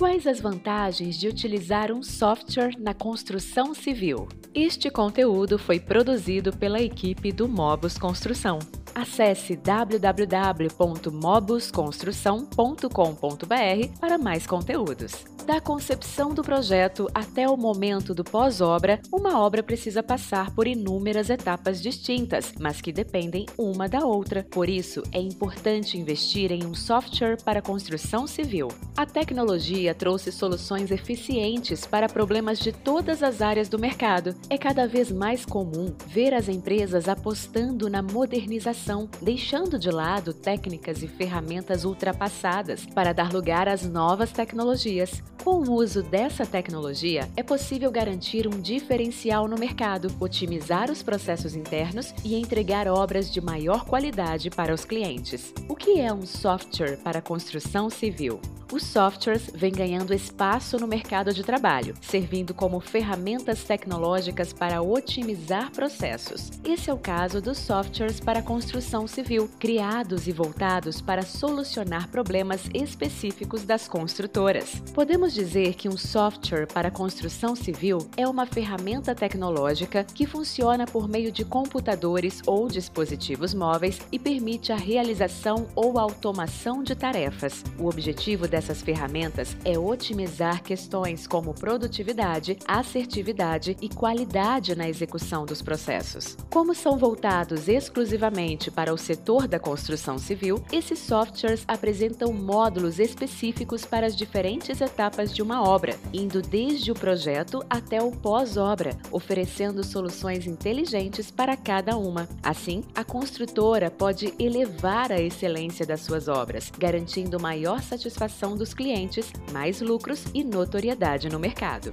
Quais as vantagens de utilizar um software na construção civil? Este conteúdo foi produzido pela equipe do Mobus Construção. Acesse www.mobusconstrução.com.br para mais conteúdos. Da concepção do projeto até o momento do pós-obra, uma obra precisa passar por inúmeras etapas distintas, mas que dependem uma da outra. Por isso, é importante investir em um software para construção civil. A tecnologia trouxe soluções eficientes para problemas de todas as áreas do mercado. É cada vez mais comum ver as empresas apostando na modernização, deixando de lado técnicas e ferramentas ultrapassadas para dar lugar às novas tecnologias. Com o uso dessa tecnologia, é possível garantir um diferencial no mercado, otimizar os processos internos e entregar obras de maior qualidade para os clientes. O que é um software para construção civil? Os softwares vêm ganhando espaço no mercado de trabalho, servindo como ferramentas tecnológicas para otimizar processos. Esse é o caso dos softwares para construção civil, criados e voltados para solucionar problemas específicos das construtoras. Podemos dizer que um software para construção civil é uma ferramenta tecnológica que funciona por meio de computadores ou dispositivos móveis e permite a realização ou automação de tarefas. O objetivo dessas ferramentas é otimizar questões como produtividade, assertividade e qualidade na execução dos processos. Como são voltados exclusivamente para o setor da construção civil, esses softwares apresentam módulos específicos para as diferentes etapas de uma obra, indo desde o projeto até o pós-obra, oferecendo soluções inteligentes para cada uma. Assim, a construtora pode elevar a excelência das suas obras, garantindo maior satisfação dos clientes, mais lucros e notoriedade no mercado.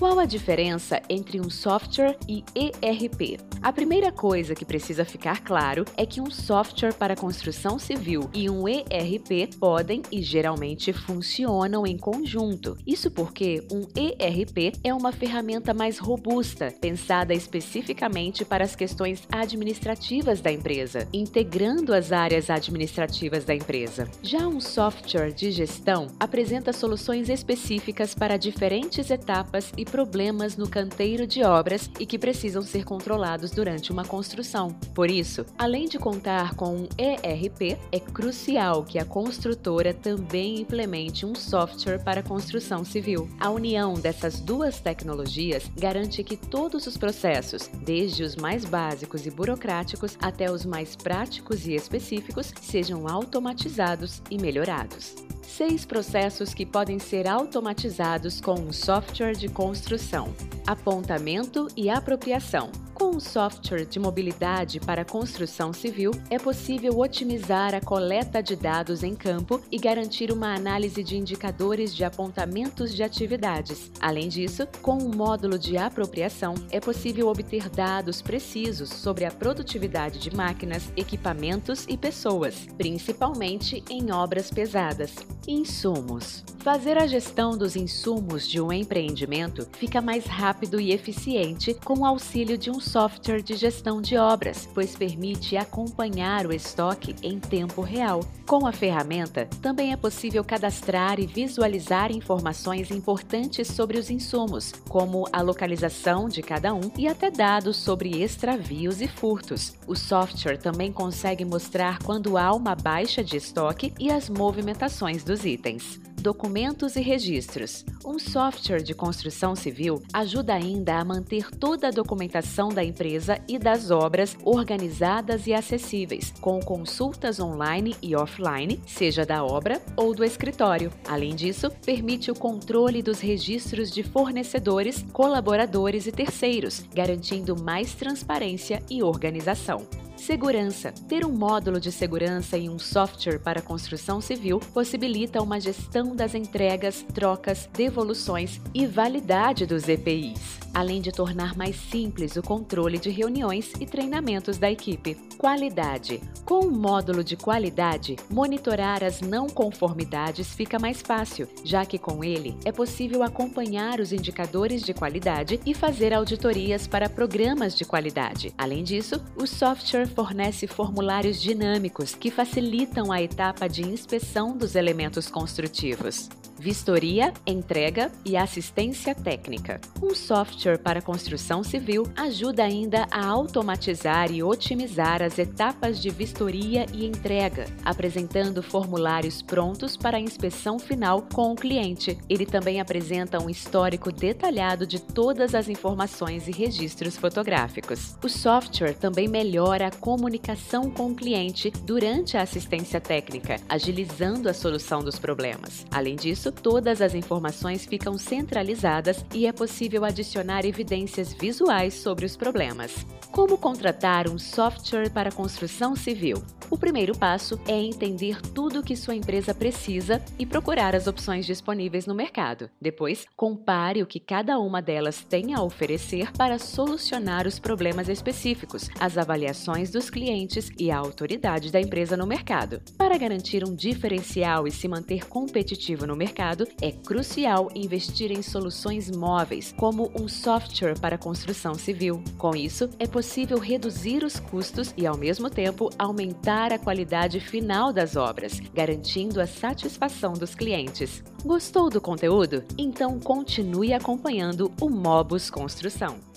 Qual a diferença entre um software e ERP? A primeira coisa que precisa ficar claro é que um software para construção civil e um ERP podem e geralmente funcionam em conjunto. Isso porque um ERP é uma ferramenta mais robusta, pensada especificamente para as questões administrativas da empresa, integrando as áreas administrativas da empresa. Já um software de gestão apresenta soluções específicas para diferentes etapas e problemas no canteiro de obras e que precisam ser controlados durante uma construção. Por isso, além de contar com um ERP, é crucial que a construtora também implemente um software para construção civil. A união dessas duas tecnologias garante que todos os processos, desde os mais básicos e burocráticos até os mais práticos e específicos, sejam automatizados e melhorados seis processos que podem ser automatizados com um software de construção: apontamento e apropriação. Com um software de mobilidade para construção civil, é possível otimizar a coleta de dados em campo e garantir uma análise de indicadores de apontamentos de atividades. Além disso, com um módulo de apropriação, é possível obter dados precisos sobre a produtividade de máquinas, equipamentos e pessoas, principalmente em obras pesadas. Insumos. Fazer a gestão dos insumos de um empreendimento fica mais rápido e eficiente com o auxílio de um software de gestão de obras, pois permite acompanhar o estoque em tempo real. Com a ferramenta, também é possível cadastrar e visualizar informações importantes sobre os insumos, como a localização de cada um e até dados sobre extravios e furtos. O software também consegue mostrar quando há uma baixa de estoque e as movimentações dos itens documentos e registros. Um software de construção civil ajuda ainda a manter toda a documentação da empresa e das obras organizadas e acessíveis, com consultas online e offline, seja da obra ou do escritório. Além disso, permite o controle dos registros de fornecedores, colaboradores e terceiros, garantindo mais transparência e organização. Segurança. Ter um módulo de segurança em um software para construção civil possibilita uma gestão das entregas, trocas, devoluções e validade dos EPIs, além de tornar mais simples o controle de reuniões e treinamentos da equipe. Qualidade. Com um módulo de qualidade, monitorar as não conformidades fica mais fácil, já que com ele é possível acompanhar os indicadores de qualidade e fazer auditorias para programas de qualidade. Além disso, o software fornece formulários dinâmicos que facilitam a etapa de inspeção dos elementos construtivos. Vistoria, entrega e assistência técnica. Um software para construção civil ajuda ainda a automatizar e otimizar as etapas de vistoria e entrega, apresentando formulários prontos para a inspeção final com o cliente. Ele também apresenta um histórico detalhado de todas as informações e registros fotográficos. O software também melhora a comunicação com o cliente durante a assistência técnica, agilizando a solução dos problemas. Além disso, todas as informações ficam centralizadas e é possível adicionar evidências visuais sobre os problemas. Como contratar um software para construção civil? O primeiro passo é entender tudo o que sua empresa precisa e procurar as opções disponíveis no mercado. Depois, compare o que cada uma delas tem a oferecer para solucionar os problemas específicos, as avaliações dos clientes e a autoridade da empresa no mercado. Para garantir um diferencial e se manter competitivo no mercado, é crucial investir em soluções móveis, como um software para construção civil. Com isso, é possível reduzir os custos e, ao mesmo tempo, aumentar a qualidade final das obras, garantindo a satisfação dos clientes. Gostou do conteúdo? Então continue acompanhando o Mobus Construção.